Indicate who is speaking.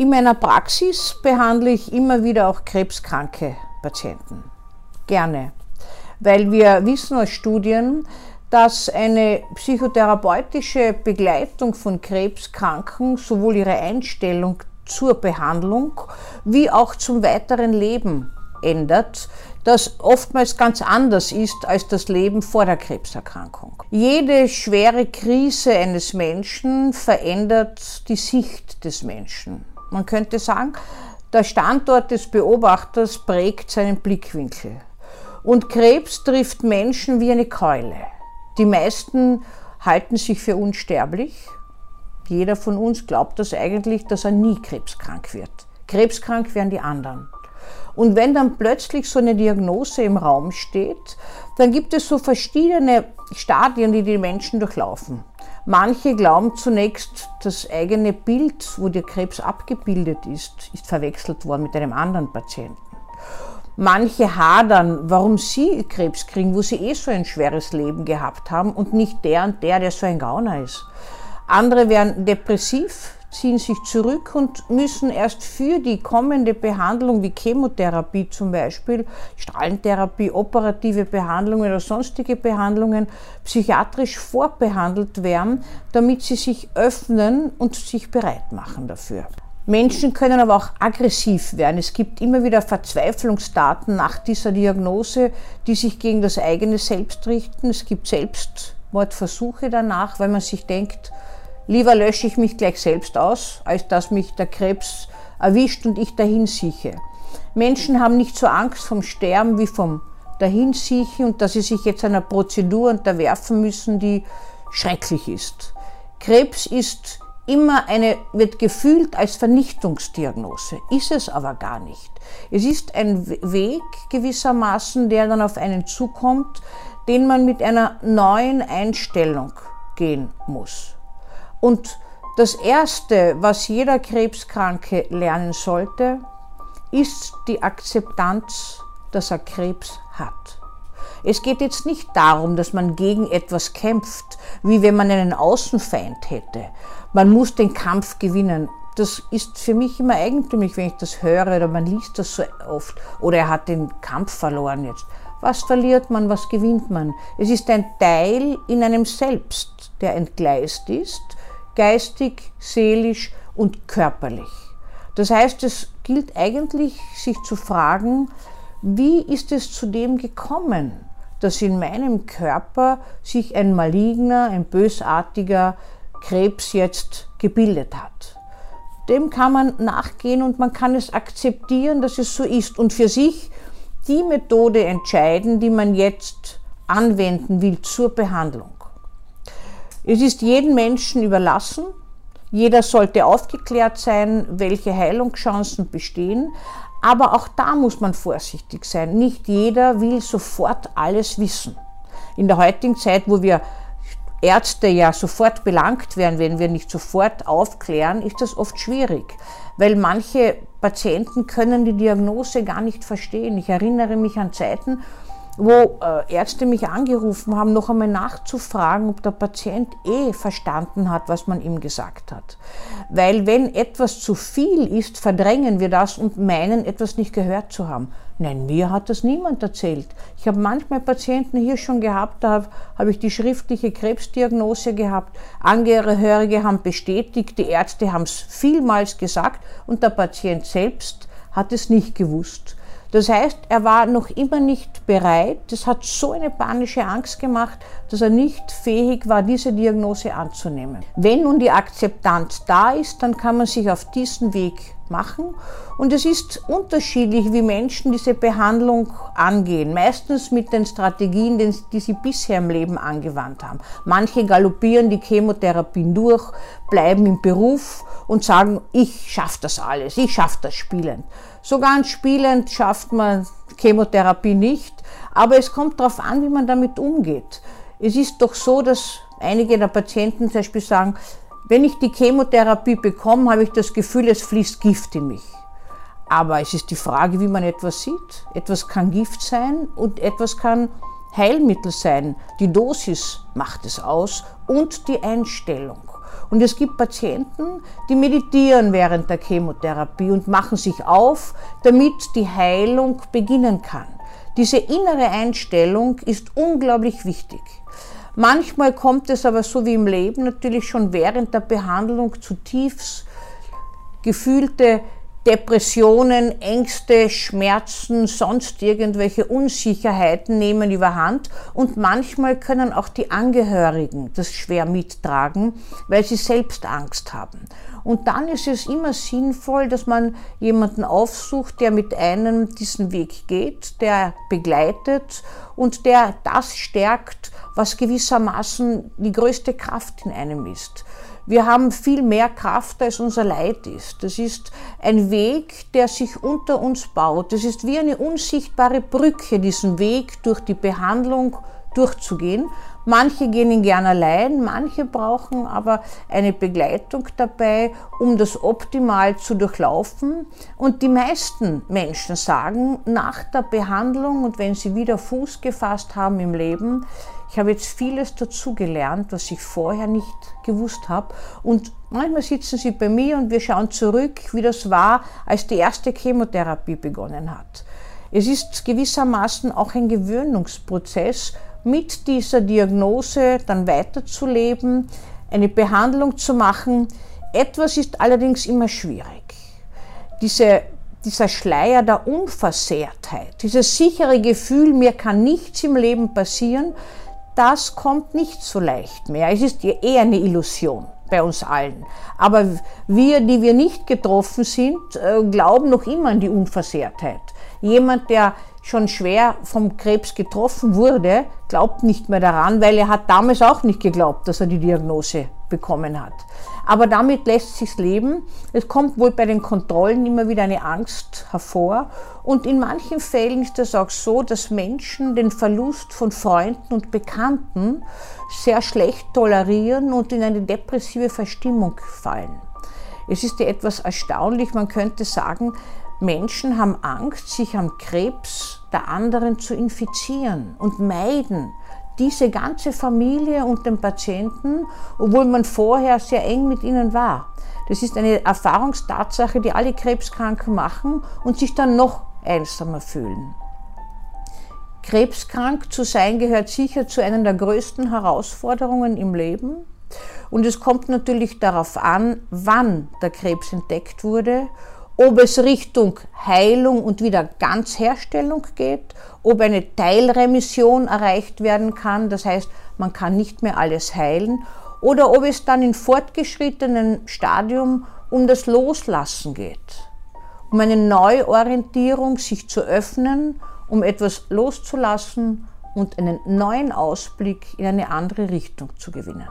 Speaker 1: In meiner Praxis behandle ich immer wieder auch krebskranke Patienten. Gerne. Weil wir wissen aus Studien, dass eine psychotherapeutische Begleitung von Krebskranken sowohl ihre Einstellung zur Behandlung wie auch zum weiteren Leben ändert, das oftmals ganz anders ist als das Leben vor der Krebserkrankung. Jede schwere Krise eines Menschen verändert die Sicht des Menschen. Man könnte sagen, der Standort des Beobachters prägt seinen Blickwinkel. Und Krebs trifft Menschen wie eine Keule. Die meisten halten sich für unsterblich. Jeder von uns glaubt das eigentlich, dass er nie krebskrank wird. Krebskrank werden die anderen. Und wenn dann plötzlich so eine Diagnose im Raum steht, dann gibt es so verschiedene Stadien, die die Menschen durchlaufen. Manche glauben zunächst, das eigene Bild, wo der Krebs abgebildet ist, ist verwechselt worden mit einem anderen Patienten. Manche hadern, warum sie Krebs kriegen, wo sie eh so ein schweres Leben gehabt haben und nicht der und der, der so ein Gauner ist. Andere werden depressiv, ziehen sich zurück und müssen erst für die kommende Behandlung wie Chemotherapie zum Beispiel, Strahlentherapie, operative Behandlungen oder sonstige Behandlungen psychiatrisch vorbehandelt werden, damit sie sich öffnen und sich bereit machen dafür. Menschen können aber auch aggressiv werden. Es gibt immer wieder Verzweiflungsdaten nach dieser Diagnose, die sich gegen das eigene Selbst richten. Es gibt Selbstmordversuche danach, weil man sich denkt, lieber lösche ich mich gleich selbst aus, als dass mich der Krebs erwischt und ich dahin sieche. Menschen haben nicht so Angst vom Sterben wie vom Dahinsiechen und dass sie sich jetzt einer Prozedur unterwerfen müssen, die schrecklich ist. Krebs ist immer eine, wird gefühlt als Vernichtungsdiagnose, ist es aber gar nicht. Es ist ein Weg gewissermaßen, der dann auf einen zukommt, den man mit einer neuen Einstellung gehen muss. Und das Erste, was jeder Krebskranke lernen sollte, ist die Akzeptanz, dass er Krebs hat. Es geht jetzt nicht darum, dass man gegen etwas kämpft, wie wenn man einen Außenfeind hätte. Man muss den Kampf gewinnen. Das ist für mich immer eigentümlich, wenn ich das höre oder man liest das so oft. Oder er hat den Kampf verloren jetzt. Was verliert man, was gewinnt man? Es ist ein Teil in einem selbst, der entgleist ist, geistig, seelisch und körperlich. Das heißt, es gilt eigentlich, sich zu fragen, wie ist es zu dem gekommen? dass in meinem Körper sich ein maligner, ein bösartiger Krebs jetzt gebildet hat. Dem kann man nachgehen und man kann es akzeptieren, dass es so ist und für sich die Methode entscheiden, die man jetzt anwenden will zur Behandlung. Es ist jedem Menschen überlassen. Jeder sollte aufgeklärt sein, welche Heilungschancen bestehen. Aber auch da muss man vorsichtig sein. Nicht jeder will sofort alles wissen. In der heutigen Zeit, wo wir Ärzte ja sofort belangt werden, wenn wir nicht sofort aufklären, ist das oft schwierig, weil manche Patienten können die Diagnose gar nicht verstehen. Ich erinnere mich an Zeiten, wo äh, Ärzte mich angerufen haben, noch einmal nachzufragen, ob der Patient eh verstanden hat, was man ihm gesagt hat. Weil wenn etwas zu viel ist, verdrängen wir das und meinen, etwas nicht gehört zu haben. Nein, mir hat das niemand erzählt. Ich habe manchmal Patienten hier schon gehabt, da habe ich die schriftliche Krebsdiagnose gehabt. Angehörige haben bestätigt, die Ärzte haben es vielmals gesagt und der Patient selbst hat es nicht gewusst. Das heißt, er war noch immer nicht bereit. Das hat so eine panische Angst gemacht, dass er nicht fähig war, diese Diagnose anzunehmen. Wenn nun die Akzeptanz da ist, dann kann man sich auf diesen Weg machen. Und es ist unterschiedlich, wie Menschen diese Behandlung angehen. Meistens mit den Strategien, die sie bisher im Leben angewandt haben. Manche galoppieren die Chemotherapien durch, bleiben im Beruf und sagen, ich schaffe das alles, ich schaffe das spielend. So ganz spielend schafft man Chemotherapie nicht, aber es kommt darauf an, wie man damit umgeht. Es ist doch so, dass einige der Patienten zum Beispiel sagen, wenn ich die Chemotherapie bekomme, habe ich das Gefühl, es fließt Gift in mich. Aber es ist die Frage, wie man etwas sieht. Etwas kann Gift sein und etwas kann Heilmittel sein. Die Dosis macht es aus und die Einstellung. Und es gibt Patienten, die meditieren während der Chemotherapie und machen sich auf, damit die Heilung beginnen kann. Diese innere Einstellung ist unglaublich wichtig. Manchmal kommt es aber so wie im Leben natürlich schon während der Behandlung zu tiefs gefühlte Depressionen, Ängste, Schmerzen, sonst irgendwelche Unsicherheiten nehmen überhand und manchmal können auch die Angehörigen das schwer mittragen, weil sie selbst Angst haben. Und dann ist es immer sinnvoll, dass man jemanden aufsucht, der mit einem diesen Weg geht, der begleitet und der das stärkt, was gewissermaßen die größte Kraft in einem ist. Wir haben viel mehr Kraft, als unser Leid ist. Das ist ein Weg, der sich unter uns baut. Das ist wie eine unsichtbare Brücke, diesen Weg durch die Behandlung durchzugehen. Manche gehen ihn gern allein, manche brauchen aber eine Begleitung dabei, um das optimal zu durchlaufen. Und die meisten Menschen sagen nach der Behandlung und wenn sie wieder Fuß gefasst haben im Leben, ich habe jetzt vieles dazu gelernt, was ich vorher nicht gewusst habe. Und manchmal sitzen sie bei mir und wir schauen zurück, wie das war, als die erste Chemotherapie begonnen hat. Es ist gewissermaßen auch ein Gewöhnungsprozess, mit dieser Diagnose dann weiterzuleben, eine Behandlung zu machen. Etwas ist allerdings immer schwierig. Diese, dieser Schleier der Unversehrtheit, dieses sichere Gefühl, mir kann nichts im Leben passieren, das kommt nicht so leicht mehr. Es ist eher eine Illusion bei uns allen. Aber wir, die wir nicht getroffen sind, äh, glauben noch immer an die Unversehrtheit. Jemand, der schon schwer vom Krebs getroffen wurde, glaubt nicht mehr daran, weil er hat damals auch nicht geglaubt, dass er die Diagnose bekommen hat. Aber damit lässt sich leben. Es kommt wohl bei den Kontrollen immer wieder eine Angst hervor. Und in manchen Fällen ist es auch so, dass Menschen den Verlust von Freunden und Bekannten sehr schlecht tolerieren und in eine depressive Verstimmung fallen. Es ist ja etwas erstaunlich, man könnte sagen, Menschen haben Angst, sich am Krebs der anderen zu infizieren und meiden diese ganze Familie und den Patienten, obwohl man vorher sehr eng mit ihnen war. Das ist eine Erfahrungstatsache, die alle Krebskranken machen und sich dann noch einsamer fühlen. Krebskrank zu sein gehört sicher zu einer der größten Herausforderungen im Leben. Und es kommt natürlich darauf an, wann der Krebs entdeckt wurde ob es Richtung Heilung und wieder Ganzherstellung geht, ob eine Teilremission erreicht werden kann, das heißt, man kann nicht mehr alles heilen, oder ob es dann in fortgeschrittenem Stadium um das Loslassen geht, um eine Neuorientierung, sich zu öffnen, um etwas loszulassen und einen neuen Ausblick in eine andere Richtung zu gewinnen.